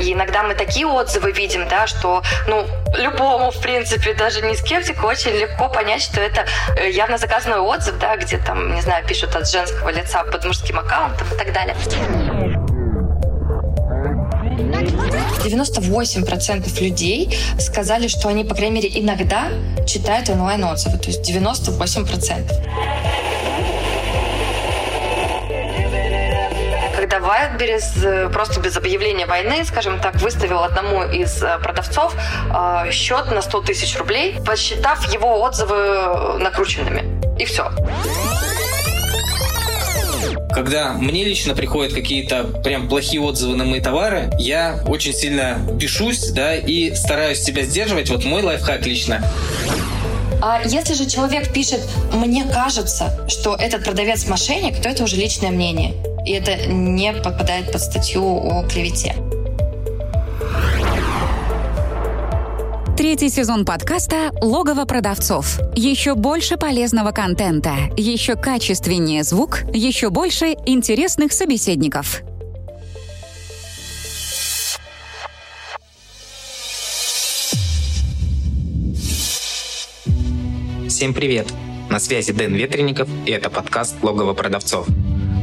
И иногда мы такие отзывы видим, да, что, ну, любому, в принципе, даже не скептику, очень легко понять, что это э, явно заказанный отзыв, да, где там, не знаю, пишут от женского лица под мужским аккаунтом и так далее. 98% людей сказали, что они, по крайней мере, иногда читают онлайн-отзывы. То есть 98%. Wildberries э, просто без объявления войны, скажем так, выставил одному из э, продавцов э, счет на 100 тысяч рублей, посчитав его отзывы накрученными. И все когда мне лично приходят какие-то прям плохие отзывы на мои товары, я очень сильно бешусь, да, и стараюсь себя сдерживать. Вот мой лайфхак лично. А если же человек пишет, мне кажется, что этот продавец мошенник, то это уже личное мнение. И это не попадает под статью о клевете. Третий сезон подкаста «Логово продавцов». Еще больше полезного контента, еще качественнее звук, еще больше интересных собеседников. Всем привет! На связи Дэн Ветренников, и это подкаст «Логово продавцов».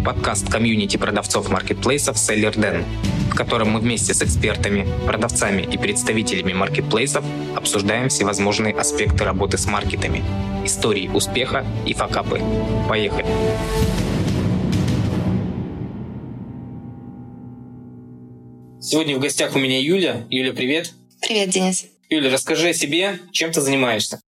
Подкаст комьюнити продавцов маркетплейсов «Селлер Дэн», в котором мы вместе с экспертами, продавцами и представителями маркетплейсов обсуждаем всевозможные аспекты работы с маркетами, истории успеха и факапы. Поехали! Сегодня в гостях у меня Юля. Юля, привет. Привет, Денис. Юля, расскажи о себе, чем ты занимаешься.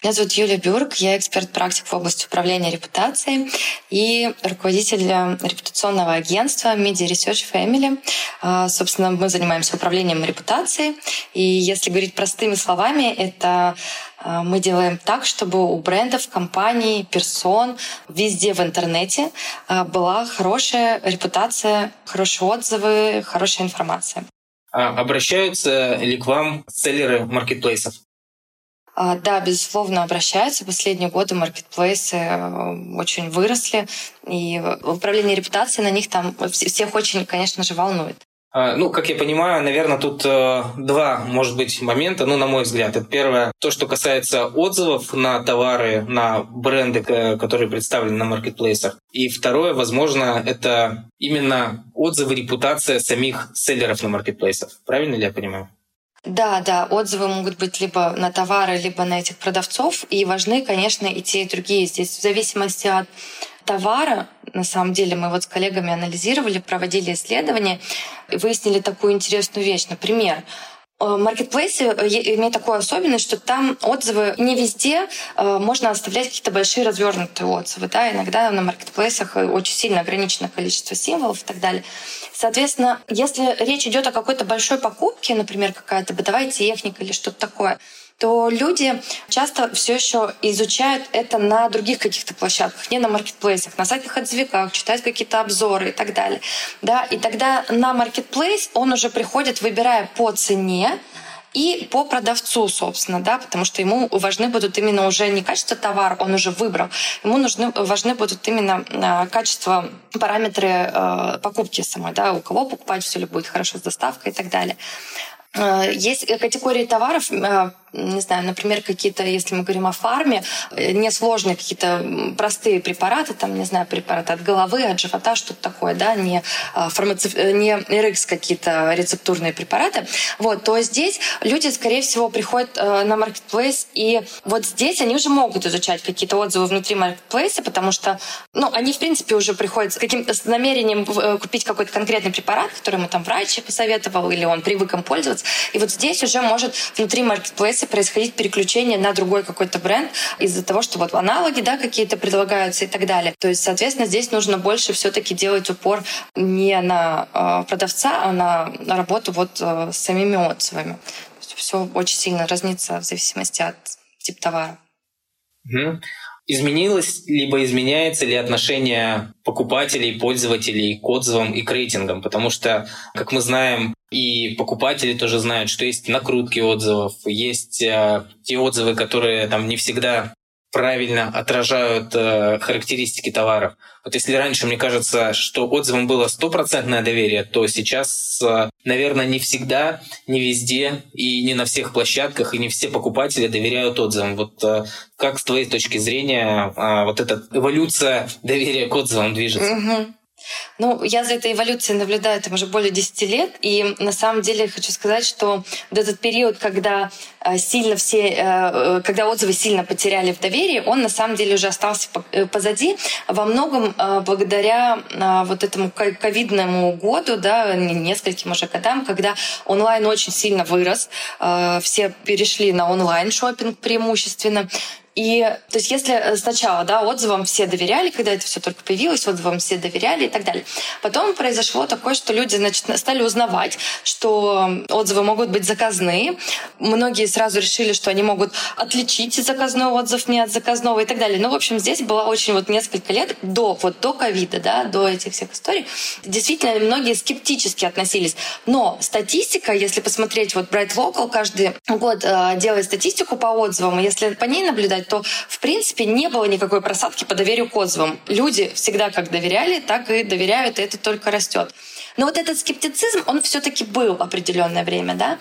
Меня зовут Юлия Бюрк, я эксперт-практик в области управления репутацией и руководитель репутационного агентства Media Research Family. А, собственно, мы занимаемся управлением репутацией. И если говорить простыми словами, это а, мы делаем так, чтобы у брендов, компаний, персон везде в интернете а, была хорошая репутация, хорошие отзывы, хорошая информация. А обращаются ли к вам селлеры маркетплейсов? А, да, безусловно, обращаются. Последние годы маркетплейсы э, очень выросли, и управление репутацией на них там всех очень, конечно же, волнует. А, ну, как я понимаю, наверное, тут э, два, может быть, момента, ну, на мой взгляд. Это первое, то, что касается отзывов на товары, на бренды, которые представлены на маркетплейсах. И второе, возможно, это именно отзывы, репутация самих селлеров на маркетплейсах. Правильно ли я понимаю? Да, да, отзывы могут быть либо на товары, либо на этих продавцов. И важны, конечно, и те, и другие. Здесь в зависимости от товара, на самом деле, мы вот с коллегами анализировали, проводили исследования, и выяснили такую интересную вещь. Например, Э, маркетплейсы э, имеют такую особенность, что там отзывы не везде э, можно оставлять какие-то большие развернутые отзывы. Да? Иногда на маркетплейсах очень сильно ограничено количество символов и так далее. Соответственно, если речь идет о какой-то большой покупке, например, какая-то бытовая техника или что-то такое, то люди часто все еще изучают это на других каких-то площадках, не на маркетплейсах, на сайтах отзывиках, читают какие-то обзоры и так далее. Да? И тогда на маркетплейс он уже приходит, выбирая по цене, и по продавцу, собственно, да, потому что ему важны будут именно уже не качество товара, он уже выбрал, ему нужны, важны будут именно э, качество, параметры э, покупки самой, да, у кого покупать все ли будет хорошо с доставкой и так далее. Э, есть категории товаров, э, не знаю, например, какие-то, если мы говорим о фарме, э, несложные какие-то простые препараты, там, не знаю, препараты от головы, от живота, что-то такое, да, не, фармаци... не RX какие-то рецептурные препараты, вот, то здесь люди, скорее всего, приходят на маркетплейс, и вот здесь они уже могут изучать какие-то отзывы внутри маркетплейса, потому что, ну, они, в принципе, уже приходят с каким-то намерением купить какой-то конкретный препарат, который ему там врач посоветовал, или он привык им пользоваться, и вот здесь уже может внутри маркетплейса происходить переключение на другой какой-то бренд из-за того, что вот аналоги да, какие-то предлагаются и так далее. То есть, соответственно, здесь нужно больше все-таки делать упор не на э, продавца, а на, работу вот э, с самими отзывами. Все очень сильно разнится в зависимости от типа товара. Угу. Изменилось либо изменяется ли отношение покупателей, пользователей к отзывам и к рейтингам? Потому что, как мы знаем, и покупатели тоже знают, что есть накрутки отзывов, есть э, те отзывы, которые там не всегда правильно отражают э, характеристики товаров. Вот если раньше, мне кажется, что отзывам было стопроцентное доверие, то сейчас, э, наверное, не всегда, не везде и не на всех площадках, и не все покупатели доверяют отзывам. Вот э, как с твоей точки зрения э, вот эта эволюция доверия к отзывам движется? Угу. Ну, я за этой эволюцией наблюдаю там уже более 10 лет, и на самом деле хочу сказать, что вот этот период, когда сильно все, э, э, когда отзывы сильно потеряли в доверии, он на самом деле уже остался позади, во многом благодаря вот этому ковидному году, да, нескольким уже годам, когда онлайн очень сильно вырос, все перешли на онлайн шопинг преимущественно, и то есть если э, сначала да, отзывам все доверяли, когда это все только появилось, отзывам все доверяли и так далее. Потом произошло такое, что люди значит, стали узнавать, что отзывы могут быть заказные. Многие сразу решили, что они могут отличить заказной отзыв не от заказного и так далее. Ну, в общем, здесь было очень вот несколько лет до вот до ковида, да, до этих всех историй. Действительно, многие скептически относились. Но статистика, если посмотреть, вот Bright Local каждый год э, делает статистику по отзывам, и если по ней наблюдать, то, в принципе, не было никакой просадки по доверию к отзывам. Люди всегда как доверяли, так и доверяют, и это только растет. Но вот этот скептицизм, он все-таки был определенное время, да,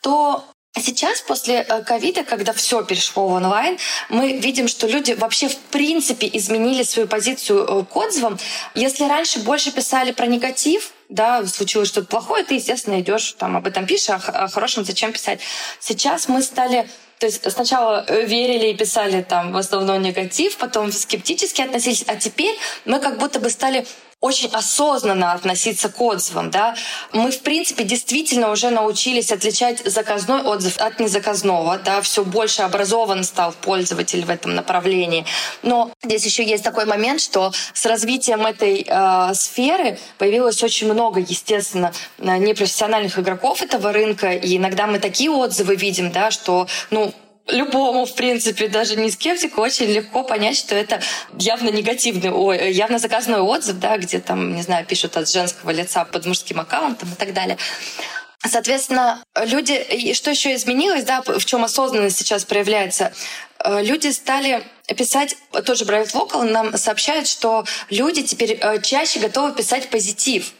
то Сейчас, после э, ковида, когда все перешло в онлайн, мы видим, что люди вообще в принципе изменили свою позицию э, к отзывам. Если раньше больше писали про негатив, да, случилось что-то плохое, ты, естественно, идешь там об этом пишешь, а о хорошем зачем писать. Сейчас мы стали то есть сначала э, верили и писали там в основном негатив, потом скептически относились, а теперь мы как будто бы стали очень осознанно относиться к отзывам. Да? Мы, в принципе, действительно уже научились отличать заказной отзыв от незаказного. Да? Все больше образован стал пользователь в этом направлении. Но здесь еще есть такой момент, что с развитием этой э, сферы появилось очень много, естественно, э, непрофессиональных игроков этого рынка. И иногда мы такие отзывы видим, да, что ну, любому, в принципе, даже не скептику, очень легко понять, что это явно негативный, ой, явно заказной отзыв, да, где там, не знаю, пишут от женского лица под мужским аккаунтом и так далее. Соответственно, люди, и что еще изменилось, да, в чем осознанность сейчас проявляется, э, люди стали писать, тоже Bright Local нам сообщает, что люди теперь э, чаще готовы писать позитив.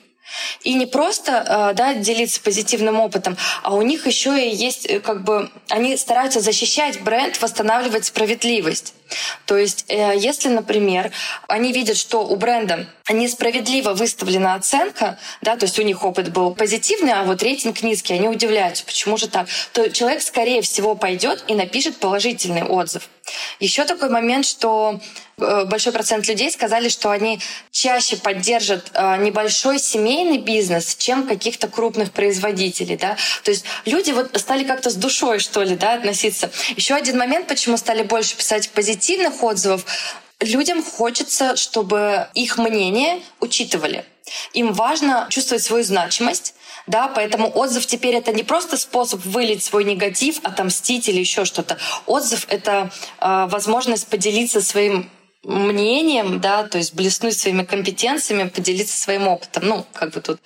И не просто э, да, делиться позитивным опытом, а у них еще и есть, э, как бы, они стараются защищать бренд, восстанавливать справедливость. То есть, э, если, например, они видят, что у бренда несправедливо выставлена оценка, да, то есть у них опыт был позитивный, а вот рейтинг низкий, они удивляются, почему же так, то человек, скорее всего, пойдет и напишет положительный отзыв. Еще такой момент, что э, большой процент людей сказали, что они чаще поддержат э, небольшой семейный бизнес, чем каких-то крупных производителей. Да? То есть люди вот стали как-то с душой, что ли, да, относиться. Еще один момент, почему стали больше писать позитивных отзывов. Людям хочется, чтобы их мнение учитывали. Им важно чувствовать свою значимость, да, поэтому отзыв теперь это не просто способ вылить свой негатив, отомстить или еще что-то. Отзыв это э, возможность поделиться своим мнением, да, то есть блеснуть своими компетенциями, поделиться своим опытом. Ну, как бы тут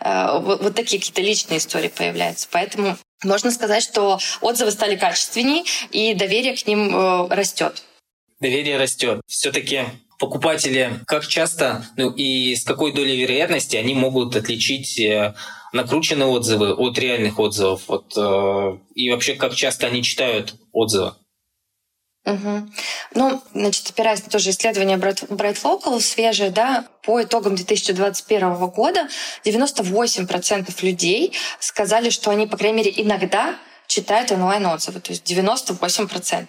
э, вот, вот такие какие-то личные истории появляются. Поэтому можно сказать, что отзывы стали качественнее, и доверие к ним э, растет. Доверие растет. Все-таки покупатели, как часто ну, и с какой долей вероятности они могут отличить э, накрученные отзывы от реальных отзывов? Вот, э, и вообще, как часто они читают отзывы? Угу. Ну, значит, опираясь на тоже исследование Bright, Bright Local свежее, да, по итогам 2021 года 98% людей сказали, что они, по крайней мере, иногда читают онлайн-отзывы, то есть 98%.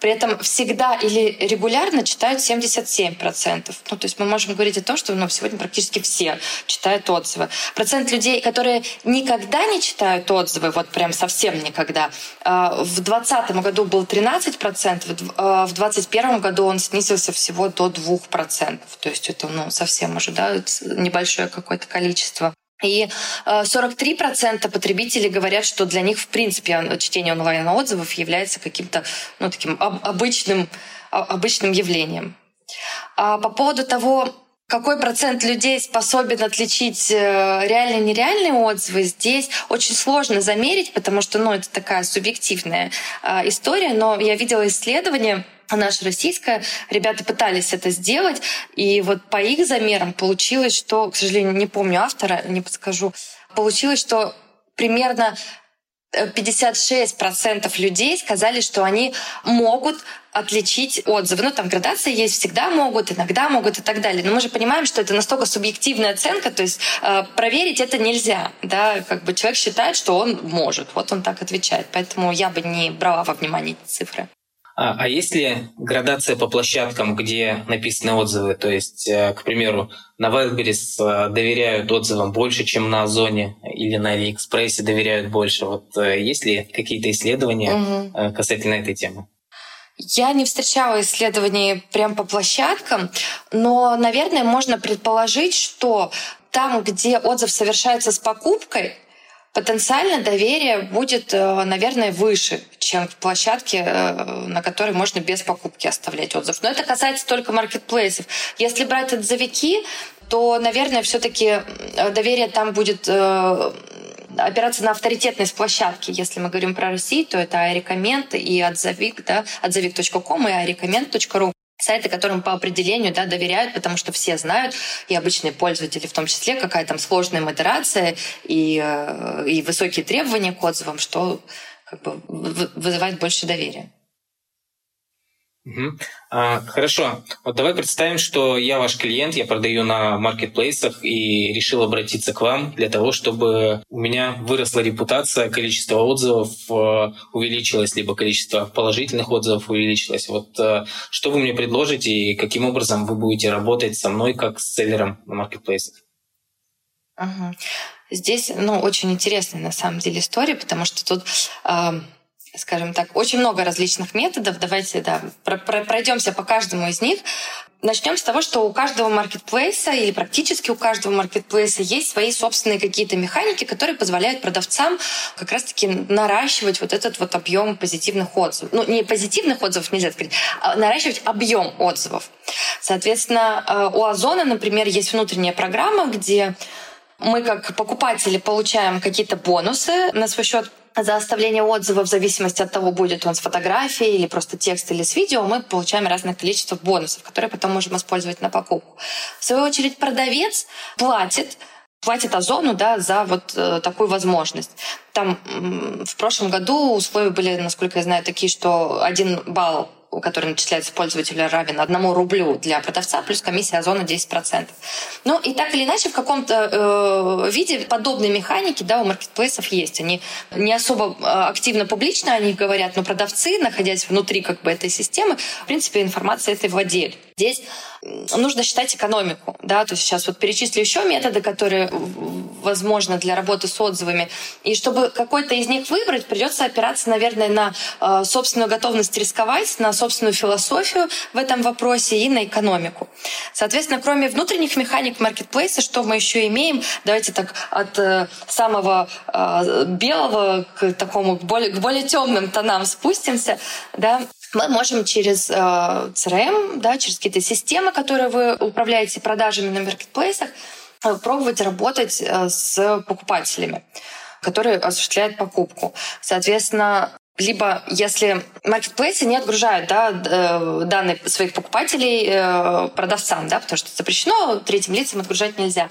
При этом всегда или регулярно читают 77%. Ну, то есть мы можем говорить о том, что ну, сегодня практически все читают отзывы. Процент людей, которые никогда не читают отзывы, вот прям совсем никогда, а, в 2020 году был 13%, в 2021 а, году он снизился всего до 2%. То есть это ну, совсем да, небольшое какое-то количество. И 43% э, потребителей говорят, что для них, в принципе, чтение онлайн-отзывов является каким-то ну, таким обычным, обычным явлением. А по поводу того, какой процент людей способен отличить э, реальные и нереальные отзывы, здесь очень сложно замерить, потому что ну, это такая субъективная э, история. Но я видела исследование, наша российская, ребята пытались это сделать, и вот по их замерам получилось, что, к сожалению, не помню автора, не подскажу, получилось, что примерно 56% людей сказали, что они могут отличить отзывы. Ну, там градация есть, всегда могут, иногда могут и так далее. Но мы же понимаем, что это настолько субъективная оценка, то есть э, проверить это нельзя. Да? Как бы человек считает, что он может. Вот он так отвечает. Поэтому я бы не брала во внимание эти цифры. А, а есть ли градация по площадкам, где написаны отзывы? То есть, э, к примеру, на Wildberries э, доверяют отзывам больше, чем на Озоне или на Алиэкспрессе доверяют больше. Вот э, есть ли какие-то исследования угу. касательно этой темы? Я не встречала исследований прям по площадкам, но, наверное, можно предположить, что там, где отзыв совершается с покупкой, потенциально доверие будет, наверное, выше, чем в площадке, э, на которой можно без покупки оставлять отзыв. Но это касается только маркетплейсов. Если брать отзывики, то, наверное, все-таки доверие там будет э, опираться на авторитетность площадки. Если мы говорим про Россию, то это iRecommend и отзывик, да, отзывик.ком и iRecommend.ru сайты, которым по определению да, доверяют, потому что все знают, и обычные пользователи в том числе, какая там сложная модерация и, э, и высокие требования к отзывам, что как бы вызывает больше доверия. Угу. А, хорошо. Вот давай представим, что я ваш клиент, я продаю на маркетплейсах и решил обратиться к вам для того, чтобы у меня выросла репутация, количество отзывов э, увеличилось, либо количество положительных отзывов увеличилось. Вот э, что вы мне предложите и каким образом вы будете работать со мной как с селлером на маркетплейсах? Угу. Здесь ну, очень интересная на самом деле история, потому что тут э, скажем так, очень много различных методов. Давайте да, пройдемся по каждому из них. Начнем с того, что у каждого маркетплейса или практически у каждого маркетплейса есть свои собственные какие-то механики, которые позволяют продавцам как раз-таки наращивать вот этот вот объем позитивных отзывов. Ну, не позитивных отзывов нельзя сказать, а наращивать объем отзывов. Соответственно, э, у Озона, например, есть внутренняя программа, где мы как покупатели получаем какие-то бонусы на свой счет за оставление отзыва в зависимости от того, будет он с фотографией или просто текст или с видео, мы получаем разное количество бонусов, которые потом можем использовать на покупку. В свою очередь продавец платит платит Озону да, за вот э, такую возможность. Там э, в прошлом году условия были, насколько я знаю, такие, что один балл который начисляется пользователя, равен одному рублю для продавца, плюс комиссия Озона 10%. Ну и так или иначе в каком-то э, виде подобные механики да, у маркетплейсов есть. Они не особо э, активно публично о них говорят, но продавцы, находясь внутри как бы этой системы, в принципе, информацией этой владеют. Здесь нужно считать экономику. Да? То есть сейчас вот перечислю еще методы, которые возможно для работы с отзывами. И чтобы какой-то из них выбрать, придется опираться, наверное, на э, собственную готовность рисковать, на собственную философию в этом вопросе и на экономику. Соответственно, кроме внутренних механик маркетплейса, что мы еще имеем? Давайте так от э, самого э, белого к такому к более, к более темным тонам спустимся. Да? Мы можем через э, CRM, да, через какие-то системы, которые вы управляете продажами на маркетплейсах, э, пробовать работать э, с покупателями, которые осуществляют покупку. Соответственно, либо если маркетплейсы не отгружают да, э, данные своих покупателей продавцам, да, потому что запрещено, третьим лицам отгружать нельзя,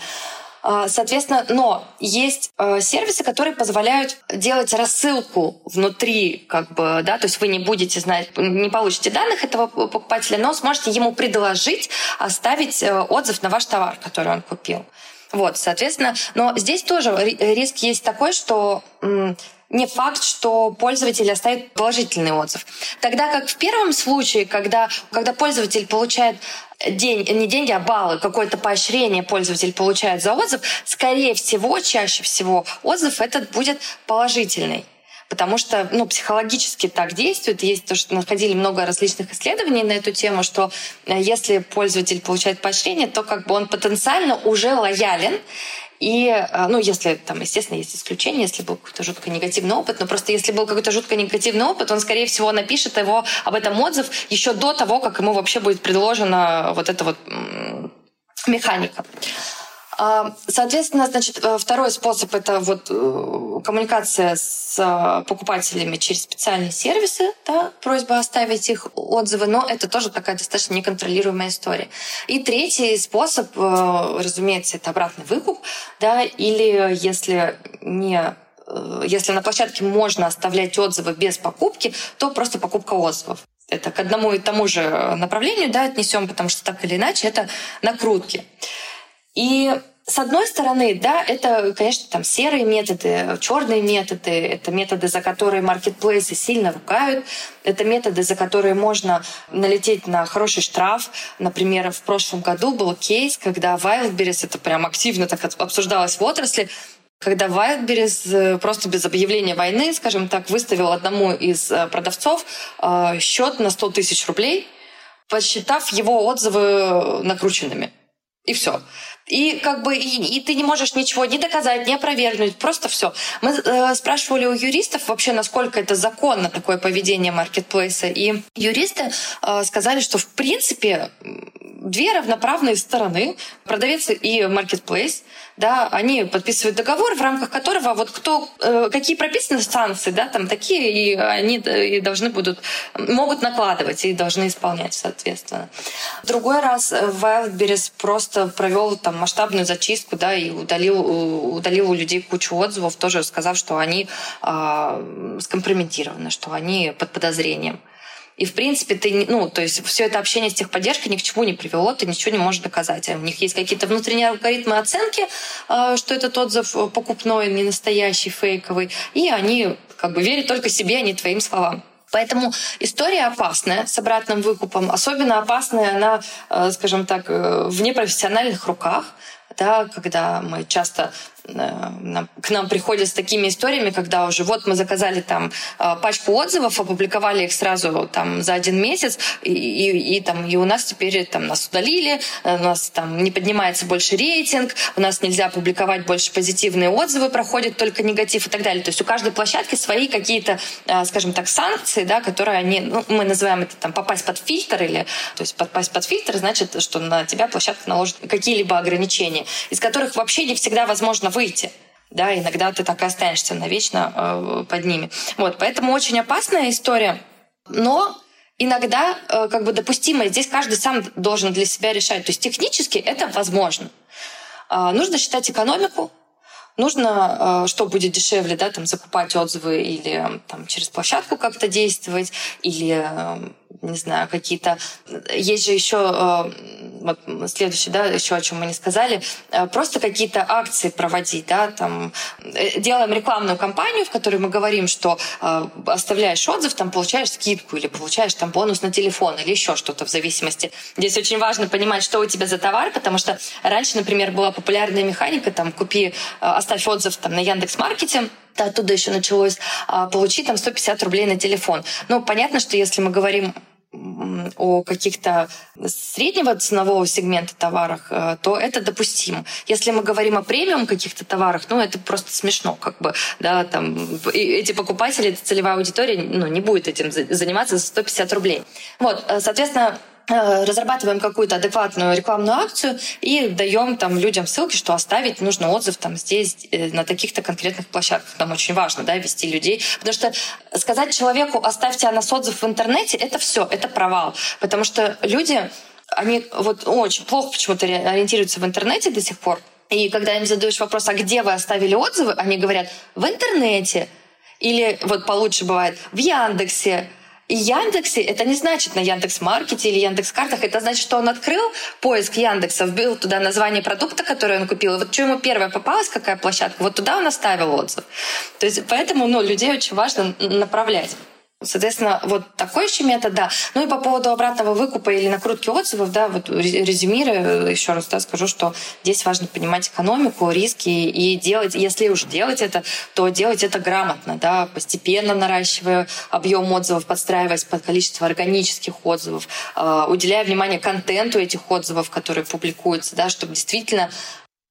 соответственно, но есть а, сервисы, которые позволяют делать рассылку внутри, как бы, да, то есть вы не будете знать, не получите данных этого покупателя, но сможете ему предложить оставить э, отзыв на ваш товар, который он купил. Вот, соответственно, но здесь тоже риск есть такой, что не факт, что пользователь оставит положительный отзыв. Тогда как в первом случае, когда, когда пользователь получает день, не деньги, а баллы, какое-то поощрение пользователь получает за отзыв, скорее всего, чаще всего отзыв этот будет положительный потому что ну, психологически так действует. Есть то, что находили много различных исследований на эту тему, что э, если пользователь получает поощрение, то как бы он потенциально уже лоялен, и, э, ну, если там, естественно, есть исключения, если был какой-то жутко негативный опыт, но просто если был какой-то жутко негативный опыт, он, скорее всего, напишет его об этом отзыв еще до того, как ему вообще будет предложена вот эта вот механика. А, соответственно, значит, э, второй способ – это вот э, коммуникация с э, покупателями через специальные сервисы, да, просьба оставить их отзывы, но это тоже такая достаточно неконтролируемая история. И третий способ, разумеется, это обратный выкуп, да, или если не если на площадке можно оставлять отзывы без покупки, то просто покупка отзывов. Это к одному и тому же направлению да, отнесем, потому что так или иначе это накрутки. И с одной стороны, да, это, конечно, там серые методы, черные методы, это методы, за которые маркетплейсы сильно ругают, это методы, за которые можно налететь на хороший штраф. Например, в прошлом году был кейс, когда Wildberries, это прям активно так обсуждалось в отрасли, когда Wildberries э, просто без объявления войны, скажем так, выставил одному из э, продавцов э, счет на 100 тысяч рублей, посчитав его отзывы накрученными. И все. И как бы и, и ты не можешь ничего не доказать, не опровергнуть, просто все. Мы э, спрашивали у юристов вообще, насколько это законно такое поведение маркетплейса, и юристы э, сказали, что в принципе две равноправные стороны, продавец и маркетплейс, да, они подписывают договор, в рамках которого вот кто, э, какие прописаны санкции, да, там такие, и они и должны будут, могут накладывать и должны исполнять, соответственно. Другой раз Wildberries просто провел там масштабную зачистку, да, и удалил, удалил у людей кучу отзывов, тоже сказав, что они э, скомпрометированы, что они под подозрением. И, в принципе, ты, ну, то есть все это общение с техподдержкой ни к чему не привело, ты ничего не можешь доказать. У них есть какие-то внутренние алгоритмы оценки, а, что этот отзыв покупной, не настоящий, фейковый, и они как бы верят только себе, а не твоим словам. Поэтому история опасная с обратным выкупом. Особенно опасная она, э, скажем так, э, в непрофессиональных руках, да, когда мы часто Э, к нам приходят с такими историями, когда уже вот мы заказали там э, пачку отзывов, опубликовали их сразу там за один месяц, и, и, и там и у нас теперь там нас удалили, э, у нас там не поднимается больше рейтинг, у нас нельзя публиковать больше позитивные отзывы, проходит только негатив и так далее. То есть у каждой площадки свои какие-то, скажем так, санкции, да, которые они, ну, мы называем это там попасть под фильтр или, то есть попасть под фильтр значит, что на тебя площадка наложит какие-либо ограничения, из которых вообще не всегда возможно выйти. Да, иногда ты так и останешься навечно э, под ними. Вот, поэтому очень опасная история. Но иногда э, как бы допустимо. Здесь каждый сам должен для себя решать. То есть технически это возможно. Э, нужно считать экономику, нужно, э, что будет дешевле, да, там закупать отзывы или там через площадку как-то действовать, или э, не знаю, какие-то... Есть же еще, э, вот следующее, да, еще о чем мы не сказали, э, просто какие-то акции проводить, да, там, э, делаем рекламную кампанию, в которой мы говорим, что оставляешь отзыв, там, получаешь скидку или получаешь там бонус на телефон или еще что-то в зависимости. Здесь очень важно понимать, что у тебя за товар, потому что раньше, например, была популярная механика, там, купи, оставь отзыв там на Яндекс.Маркете, оттуда еще началось, получи там 150 рублей на телефон. Ну, понятно, что если мы говорим о каких-то среднего ценового сегмента товарах, э, то это допустимо. Если мы говорим о премиум каких-то товарах, ну, это просто смешно, как бы, да, там, эти покупатели, эта целевая аудитория, ну, не будет этим заниматься за 150 рублей. Вот, э, соответственно, разрабатываем какую-то адекватную рекламную акцию и даем там людям ссылки, что оставить нужно отзыв там здесь, э, на таких-то конкретных площадках. Нам очень важно, да, вести людей. Потому что сказать человеку, оставьте о нас отзыв в интернете, это все, это провал. Потому что люди, они вот очень плохо почему-то ориентируются в интернете до сих пор. И когда им задаешь вопрос, а где вы оставили отзывы, они говорят, в интернете. Или вот получше бывает, в Яндексе, и Яндексе это не значит на Яндекс Маркете или Яндекс Картах. Это значит, что он открыл поиск Яндекса, вбил туда название продукта, который он купил. И вот что ему первое попалось, какая площадка, вот туда он оставил отзыв. То есть поэтому ну, людей очень важно направлять. Соответственно, вот такой еще метод, да. Ну и по поводу обратного выкупа или накрутки отзывов, да, вот резюмируя, еще раз да, скажу, что здесь важно понимать экономику, риски и делать, если уж делать это, то делать это грамотно, да, постепенно наращивая объем отзывов, подстраиваясь под количество органических отзывов, э, уделяя внимание контенту этих отзывов, которые публикуются, да, чтобы действительно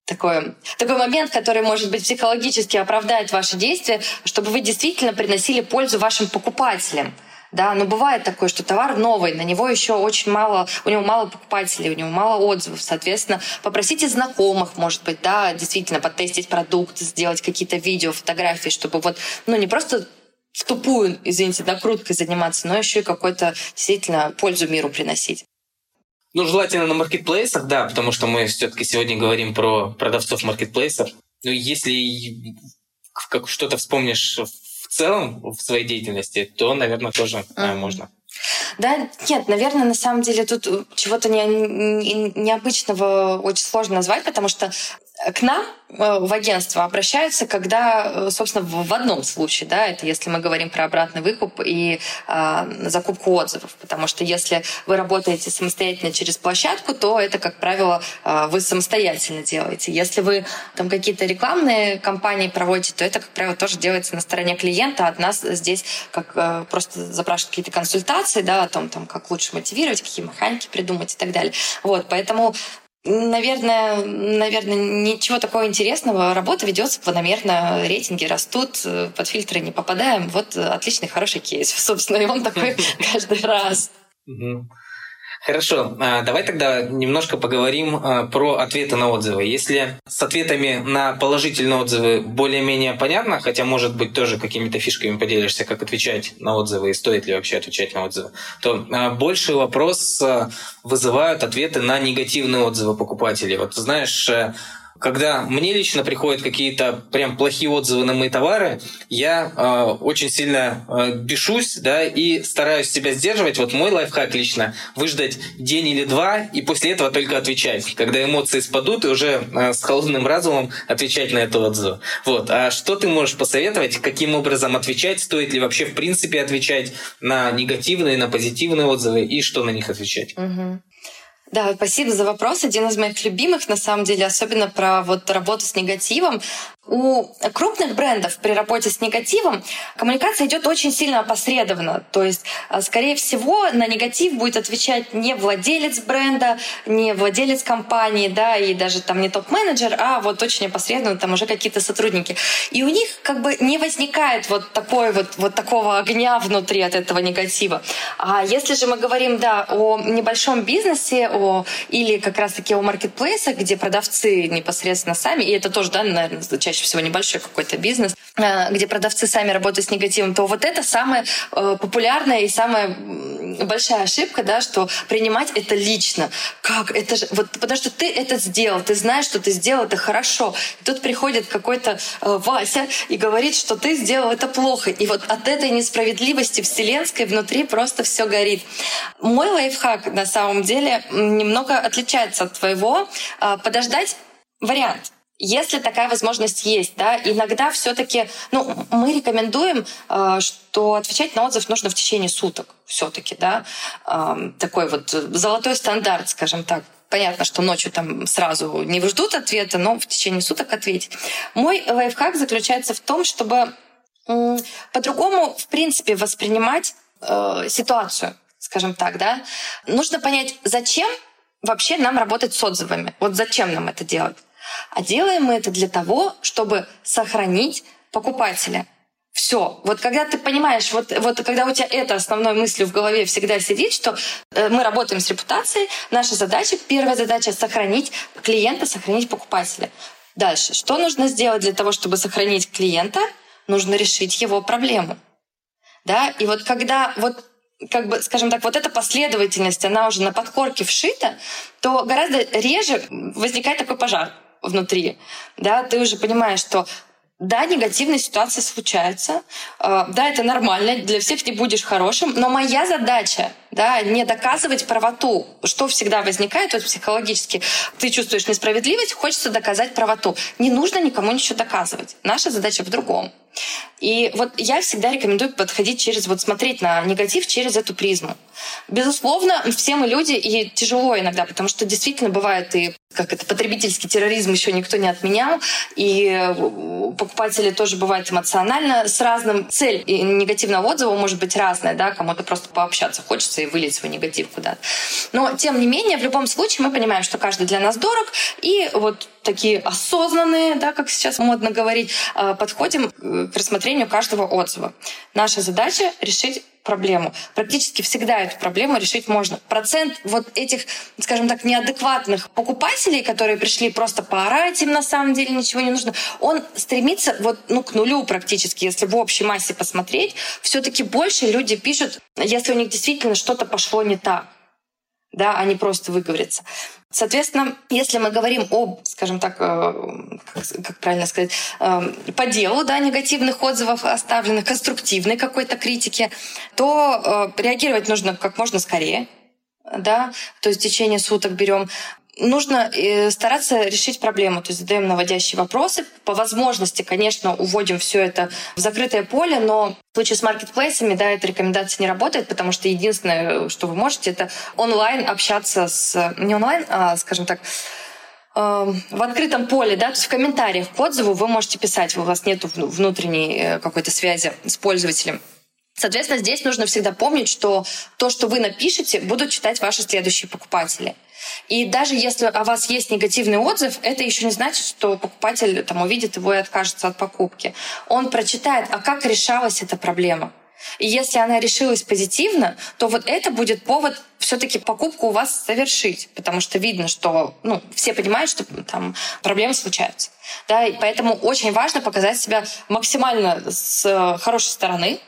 такой, такой момент, который, может быть, психологически оправдает ваши действия, чтобы вы действительно приносили пользу вашим покупателям. Да, но бывает такое, что товар новый, на него еще очень мало, у него мало покупателей, у него мало отзывов. Соответственно, попросите знакомых, может быть, да, действительно потестить продукт, сделать какие-то видео, фотографии, чтобы вот, ну, не просто в тупую, извините, накруткой заниматься, но еще и какой-то действительно пользу миру приносить. Ну, желательно на маркетплейсах, да, потому что мы все-таки сегодня говорим про продавцов маркетплейсов. Ну, если как что-то вспомнишь в целом в своей деятельности, то, наверное, тоже uh-huh. можно. Да, нет, наверное, на самом деле тут чего-то не, не, необычного очень сложно назвать, потому что к нам э, в агентство обращаются, когда, э, собственно, в одном случае, да, это если мы говорим про обратный выкуп и э, закупку отзывов, потому что если вы работаете самостоятельно через площадку, то это, как правило, э, вы самостоятельно делаете. Если вы там какие-то рекламные кампании проводите, то это, как правило, тоже делается на стороне клиента. От нас здесь как э, просто запрашивают какие-то консультации, да, о том, там, как лучше мотивировать, какие механики придумать и так далее. Вот, поэтому Наверное, наверное, ничего такого интересного. Работа ведется планомерно, рейтинги растут, под фильтры не попадаем. Вот отличный, хороший кейс, собственно, и он такой каждый раз. Хорошо, а, давай тогда немножко поговорим а, про ответы на отзывы. Если с ответами на положительные отзывы более-менее понятно, хотя, может быть, тоже какими-то фишками поделишься, как отвечать на отзывы и стоит ли вообще отвечать на отзывы, то а, больший вопрос вызывают ответы на негативные отзывы покупателей. Вот знаешь, э, когда мне лично приходят какие-то прям плохие отзывы на мои товары, я э, очень сильно э, бешусь, да, и стараюсь себя сдерживать. Вот мой лайфхак лично выждать день или два и после этого только отвечать, когда эмоции спадут и уже э, с холодным разумом отвечать на этот отзыв. Вот. А что ты можешь посоветовать, каким образом отвечать, стоит ли вообще в принципе отвечать на негативные, на позитивные отзывы и что на них отвечать? Угу. Да, спасибо за вопрос. Один из моих любимых, на самом деле, особенно про вот работу с негативом. У крупных брендов при работе с негативом коммуникация идет очень сильно опосредованно. То есть, э, скорее всего, на негатив будет отвечать не владелец бренда, не владелец компании, да, и даже там не топ-менеджер, а вот очень опосредованно там уже какие-то сотрудники. И у них как бы не возникает вот такой вот, вот такого огня внутри от этого негатива. А если же мы говорим, да, о небольшом бизнесе, о, или как раз-таки о маркетплейсах, где продавцы непосредственно сами, и это тоже, да, наверное, чаще чаще всего небольшой какой-то бизнес, э, где продавцы сами работают с негативом, то вот это самая э, популярная и самая большая ошибка, да, что принимать это лично. Как? Это же... Вот, потому что ты это сделал, ты знаешь, что ты сделал это хорошо. И тут приходит какой-то э, Вася и говорит, что ты сделал это плохо. И вот от этой несправедливости вселенской внутри просто все горит. Мой лайфхак на самом деле немного отличается от твоего. Подождать вариант если такая возможность есть, да, иногда все-таки, ну, мы рекомендуем, э, что отвечать на отзыв нужно в течение суток, все-таки, да, такой вот золотой стандарт, скажем так. Понятно, что ночью там сразу не ждут ответа, но в течение суток ответить. Мой лайфхак заключается в том, чтобы по-другому, в принципе, воспринимать э, ситуацию, скажем так, да. Нужно понять, зачем вообще нам работать с отзывами. Вот зачем нам это делать? А делаем мы это для того, чтобы сохранить покупателя. Все. Вот когда ты понимаешь, вот, вот когда у тебя это основной мыслью в голове всегда сидит, что э, мы работаем с репутацией, наша задача, первая задача — сохранить клиента, сохранить покупателя. Дальше. Что нужно сделать для того, чтобы сохранить клиента? Нужно решить его проблему. Да? И вот когда вот как бы, скажем так, вот эта последовательность, она уже на подкорке вшита, то гораздо реже возникает такой пожар внутри, да, ты уже понимаешь, что да, негативные ситуации случаются. Э, да, это нормально, для всех не будешь хорошим. Но моя задача да, не доказывать правоту, что всегда возникает вот психологически. Ты чувствуешь несправедливость, хочется доказать правоту. Не нужно никому ничего доказывать. Наша задача в другом. И вот я всегда рекомендую подходить через, вот смотреть на негатив через эту призму. Безусловно, все мы люди, и тяжело иногда, потому что действительно бывает и как это потребительский терроризм еще никто не отменял, и покупатели тоже бывают эмоционально с разным. Цель негативного отзыва может быть разная, да, кому-то просто пообщаться хочется и вылить свой негатив куда-то. Но, тем не менее, в любом случае мы понимаем, что каждый для нас дорог, и вот такие осознанные, да, как сейчас модно говорить, а, подходим к рассмотрению каждого отзыва. Наша задача — решить проблему, практически всегда эту проблему решить можно. Процент вот этих, скажем так, неадекватных покупателей, которые пришли просто поорать, им на самом деле ничего не нужно, он стремится вот ну, к нулю практически, если в общей массе посмотреть. Все-таки больше люди пишут, если у них действительно что-то пошло не так да, а не просто выговориться. Соответственно, если мы говорим об, скажем так, э, как правильно сказать, э, по делу, да, негативных отзывов оставленных, конструктивной какой-то критики, то э, реагировать нужно как можно скорее, да, то есть в течение суток берем нужно э, стараться решить проблему, то есть задаем наводящие вопросы. По возможности, конечно, уводим все это в закрытое поле, но в случае с маркетплейсами, да, эта рекомендация не работает, потому что единственное, что вы можете, это онлайн общаться с... Не онлайн, а, скажем так, э, в открытом поле, да, то есть в комментариях к отзыву вы можете писать, у вас нет внутренней э, какой-то связи с пользователем. Соответственно, здесь нужно всегда помнить, что то, что вы напишете, будут читать ваши следующие покупатели. И даже если о вас есть негативный отзыв, это еще не значит, что покупатель там увидит его и откажется от покупки. Он прочитает, а как решалась эта проблема. И если она решилась позитивно, то вот это будет повод все-таки покупку у вас совершить, потому что видно, что ну, все понимают, что там проблемы случаются. Да, и поэтому очень важно показать себя максимально с хорошей стороны,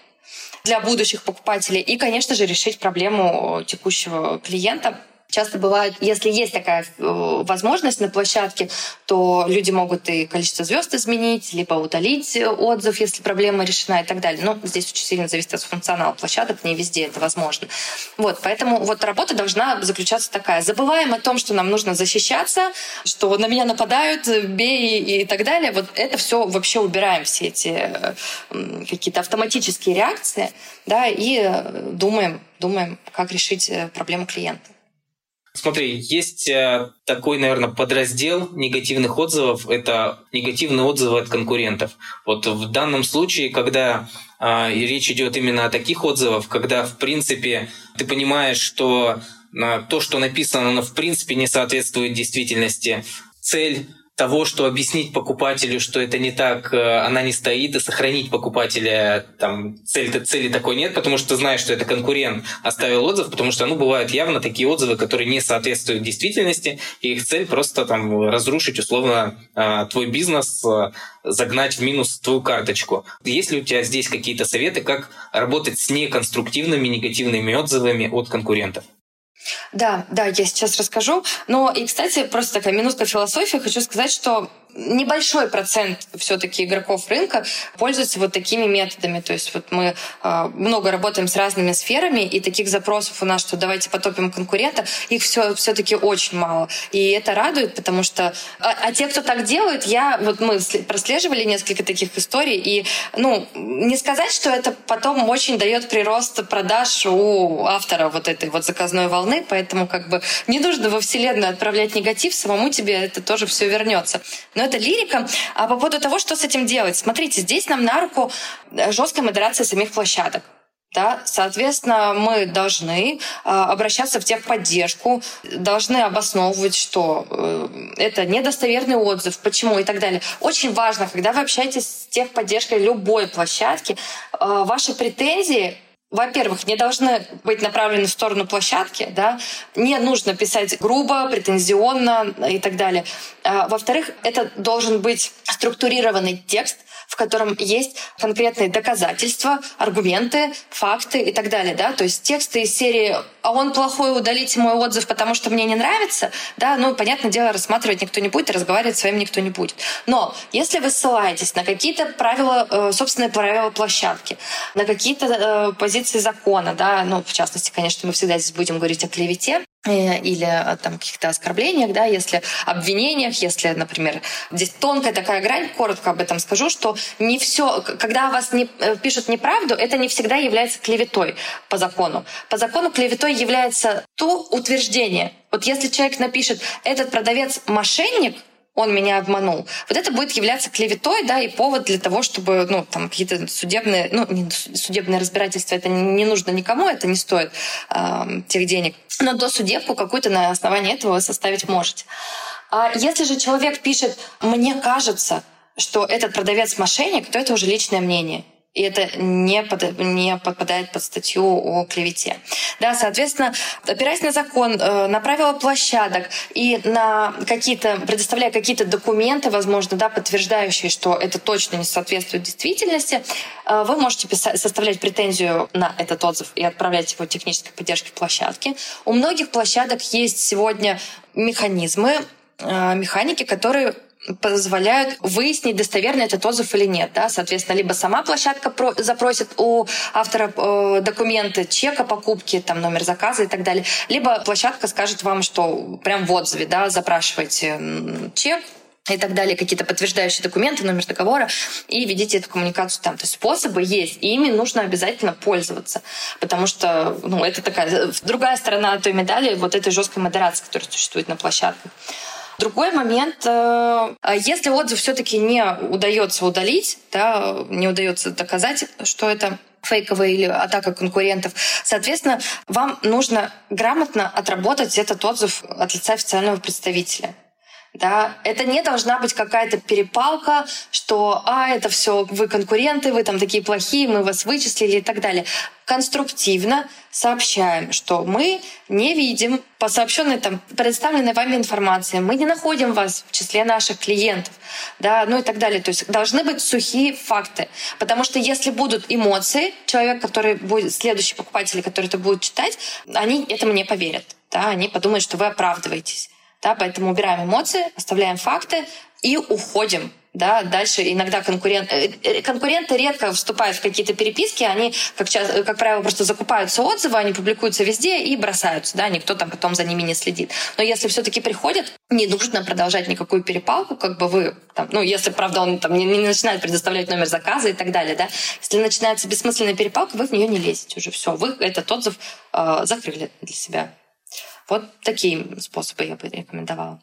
для будущих покупателей и, конечно же, решить проблему текущего клиента Часто бывает, если есть такая э, возможность на площадке, то люди могут и количество звезд изменить, либо удалить отзыв, если проблема решена и так далее. Но здесь очень сильно зависит от функционала площадок, не везде это возможно. Вот, поэтому вот работа должна заключаться такая. Забываем о том, что нам нужно защищаться, что на меня нападают, бей и так далее. Вот это все вообще убираем, все эти какие-то автоматические реакции, да, и э, думаем, думаем, как решить э, проблему клиента. Смотри, есть э, такой, наверное, подраздел негативных отзывов. Это негативные отзывы от конкурентов. Вот в данном случае, когда э, речь идет именно о таких отзывах, когда, в принципе, ты понимаешь, что э, то, что написано, оно в принципе не соответствует действительности. Цель того, что объяснить покупателю, что это не так, э, она не стоит, и сохранить покупателя, там, цели, цели такой нет, потому что знаешь, что это конкурент оставил отзыв, потому что, ну, бывают явно такие отзывы, которые не соответствуют действительности, и их цель просто там разрушить, условно, э, твой бизнес, э, загнать в минус твою карточку. Есть ли у тебя здесь какие-то советы, как работать с неконструктивными негативными отзывами от конкурентов? Да, да, я сейчас расскажу. Но и, кстати, просто такая минутка философии. Хочу сказать, что небольшой процент все-таки игроков рынка пользуются вот такими методами. То есть вот мы э, много работаем с разными сферами, и таких запросов у нас, что давайте потопим конкурента, их все, все-таки очень мало. И это радует, потому что... А, а те, кто так делают, я... Вот мы прослеживали несколько таких историй, и, ну, не сказать, что это потом очень дает прирост продаж у автора вот этой вот заказной волны, поэтому как бы не нужно во вселенную отправлять негатив, самому тебе это тоже все вернется но это лирика. А по поводу того, что с этим делать. Смотрите, здесь нам на руку э, жесткая модерация самих площадок. Да, соответственно, мы должны э, обращаться в техподдержку, должны обосновывать, что э, это недостоверный отзыв, почему и так далее. Очень важно, когда вы общаетесь с техподдержкой любой площадки, э, ваши претензии во-первых, не должны быть направлены в сторону площадки, да, не нужно писать грубо, претензионно и так далее. А, во-вторых, это должен быть структурированный текст, в котором есть конкретные доказательства, аргументы, факты и так далее, да, то есть тексты из серии «А он плохой, удалите мой отзыв, потому что мне не нравится», да, ну, понятное дело, рассматривать никто не будет, и разговаривать с вами никто не будет. Но если вы ссылаетесь на какие-то правила, э, собственные правила площадки, на какие-то э, позиции закона, да, ну, в частности, конечно, мы всегда здесь будем говорить о клевете, или э, там каких-то оскорблениях, да, если обвинениях, если, например, здесь тонкая такая грань, коротко об этом скажу, что не все, когда вас не, э, пишут неправду, это не всегда является клеветой по закону. По закону клеветой является то утверждение. Вот если человек напишет, этот продавец мошенник, он меня обманул. Вот это будет являться клеветой, да, и повод для того, чтобы, ну, там, какие-то судебные, ну, судебное разбирательство, это не нужно никому, это не стоит э, тех денег. Но до судебку какую-то на основании этого вы составить можете. А если же человек пишет, мне кажется, что этот продавец мошенник, то это уже личное мнение. И это не, под, не подпадает под статью о клевете. Да, соответственно, опираясь на закон, э, на правила площадок и на какие-то, предоставляя какие-то документы, возможно, да, подтверждающие, что это точно не соответствует действительности, э, вы можете писать, составлять претензию на этот отзыв и отправлять его технической поддержке площадки. У многих площадок есть сегодня механизмы, э, механики, которые позволяют выяснить, достоверный этот отзыв или нет. Да? Соответственно, либо сама площадка про- запросит у автора э, документы, чека покупки, там, номер заказа и так далее, либо площадка скажет вам, что прям в отзыве да, запрашивайте чек, и так далее, какие-то подтверждающие документы, номер договора, и ведите эту коммуникацию там. То есть способы есть, и ими нужно обязательно пользоваться, потому что ну, это такая другая сторона той медали, вот этой жесткой модерации, которая существует на площадках. Другой момент, э, если отзыв все-таки не удается удалить, да, не удается доказать, что это фейковая или атака конкурентов. Соответственно, вам нужно грамотно отработать этот отзыв от лица официального представителя. Да, это не должна быть какая-то перепалка, что а, это все вы конкуренты, вы там такие плохие, мы вас вычислили и так далее. Конструктивно сообщаем, что мы не видим по сообщенной там представленной вами информации, мы не находим вас в числе наших клиентов, да, ну и так далее. То есть должны быть сухие факты, потому что если будут эмоции, человек, который будет следующий покупатель, который это будет читать, они этому не поверят, да, они подумают, что вы оправдываетесь. Да, поэтому убираем эмоции, оставляем факты и уходим. Да, дальше иногда конкурент, э, э, конкуренты редко вступают в какие-то переписки, они, как, часто, как правило, просто закупаются отзывы, они публикуются везде и бросаются, да, никто там потом за ними не следит. Но если все-таки приходят, не нужно продолжать никакую перепалку, как бы вы, там, ну, если, правда, он там не, не начинает предоставлять номер заказа и так далее, да, если начинается бессмысленная перепалка, вы в нее не лезете уже, все, вы этот отзыв э, закрыли для себя. Вот такие способы я бы рекомендовала.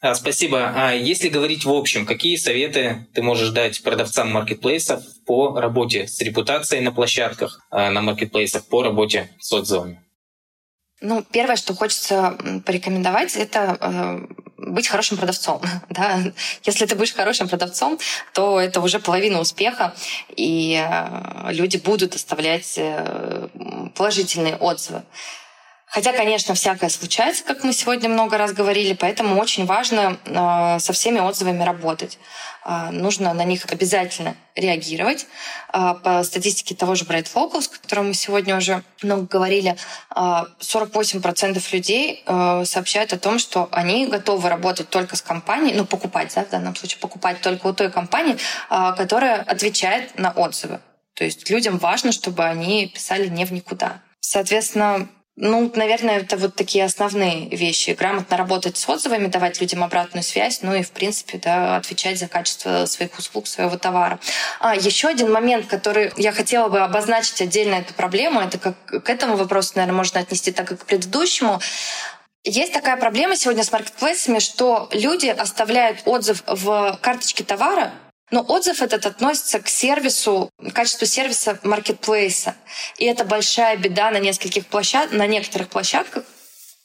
А, спасибо. А если говорить в общем, какие советы ты можешь дать продавцам маркетплейсов по работе с репутацией на площадках, а, на маркетплейсах, по работе с отзывами? Ну, первое, что хочется порекомендовать, это э, быть хорошим продавцом. Да? Если ты будешь хорошим продавцом, то это уже половина успеха, и э, люди будут оставлять э, положительные отзывы. Хотя, конечно, всякое случается, как мы сегодня много раз говорили, поэтому очень важно э, со всеми отзывами работать. Э, нужно на них обязательно реагировать. Э, по статистике того же Bright Focus, о котором мы сегодня уже много говорили, э, 48% людей сообщают о том, что они готовы работать только с компанией, ну, покупать, да, в данном случае, покупать только у той компании, которая отвечает на отзывы. То есть людям важно, чтобы они писали не в никуда. Соответственно, ну, наверное, это вот такие основные вещи. Грамотно работать с отзывами, давать людям обратную связь, ну и, в принципе, да, отвечать за качество своих услуг, своего товара. А, еще один момент, который я хотела бы обозначить отдельно эту проблему, это как к этому вопросу, наверное, можно отнести так, как к предыдущему. Есть такая проблема сегодня с маркетплейсами, что люди оставляют отзыв в карточке товара, но отзыв этот относится к сервису, качеству сервиса маркетплейса. И это большая беда на нескольких площад... на некоторых площадках.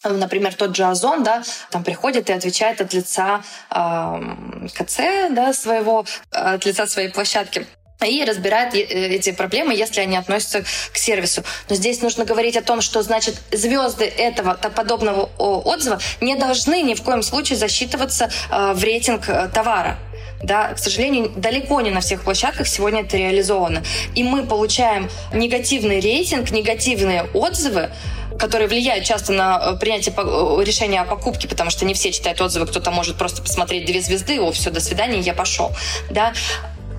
Например, тот же Озон, да, там приходит и отвечает от лица э, КЦ, да, своего, от лица своей площадки и разбирает э, эти проблемы, если они относятся к сервису. Но здесь нужно говорить о том, что значит звезды этого подобного отзыва не должны ни в коем случае засчитываться э, в рейтинг э, товара. Да, к сожалению, далеко не на всех площадках сегодня это реализовано. И мы получаем негативный рейтинг, негативные отзывы, которые влияют часто на э, принятие э, решения о покупке, потому что не все читают отзывы, кто-то может просто посмотреть две звезды, о, все, до свидания, я пошел. Да?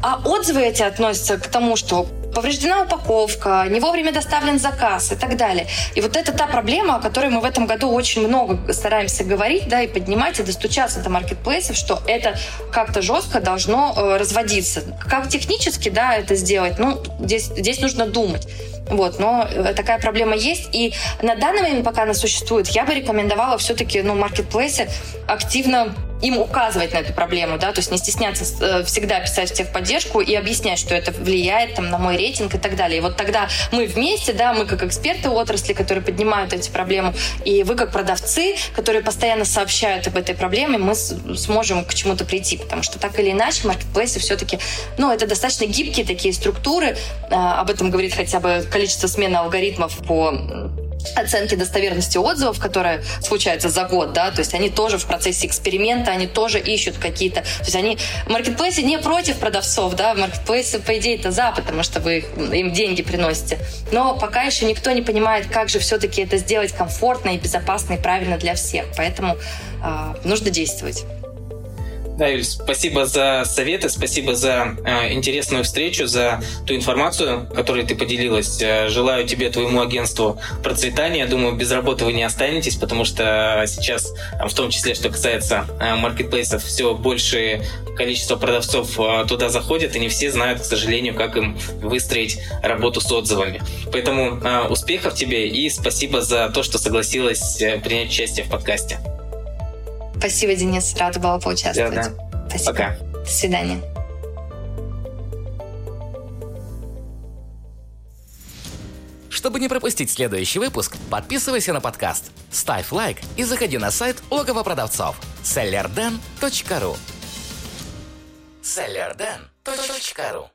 А отзывы эти относятся к тому, что повреждена упаковка, не вовремя доставлен заказ и так далее. И вот это та проблема, о которой мы в этом году очень много стараемся говорить, да, и поднимать, и достучаться до маркетплейсов, что это как-то жестко должно э, разводиться. Как технически, да, это сделать, ну, здесь, здесь нужно думать. Вот, но э, такая проблема есть. И на данный момент, пока она существует, я бы рекомендовала все-таки, ну, маркетплейсы активно им указывать на эту проблему, да, то есть не стесняться э, всегда писать в техподдержку и объяснять, что это влияет там на мой рейтинг и так далее. И вот тогда мы вместе, да, мы как эксперты отрасли, которые поднимают эти проблемы, и вы как продавцы, которые постоянно сообщают об этой проблеме, мы сможем к чему-то прийти, потому что так или иначе маркетплейсы все-таки, ну, это достаточно гибкие такие структуры, а, об этом говорит хотя бы количество смены алгоритмов по оценки достоверности отзывов, которые случаются за год, да, то есть они тоже в процессе эксперимента, они тоже ищут какие-то, то есть они, маркетплейсы не против продавцов, да, маркетплейсы, по идее, это за, потому что вы им деньги приносите, но пока еще никто не понимает, как же все-таки это сделать комфортно и безопасно и правильно для всех, поэтому э, нужно действовать. Юль, спасибо за советы, спасибо за э, интересную встречу, за ту информацию, которой ты поделилась. Э, желаю тебе, твоему агентству процветания. Думаю, без работы вы не останетесь, потому что сейчас, в том числе, что касается э, маркетплейсов, все большее количество продавцов э, туда заходят, и не все знают, к сожалению, как им выстроить работу с отзывами. Поэтому э, успехов тебе и спасибо за то, что согласилась э, принять участие в подкасте. Спасибо, Денис. Рада была поучаствовать. Да, да. Спасибо. Пока. До свидания. Чтобы не пропустить следующий выпуск, подписывайся на подкаст, ставь лайк и заходи на сайт логово продавцов sellerden.ru sellerden.ru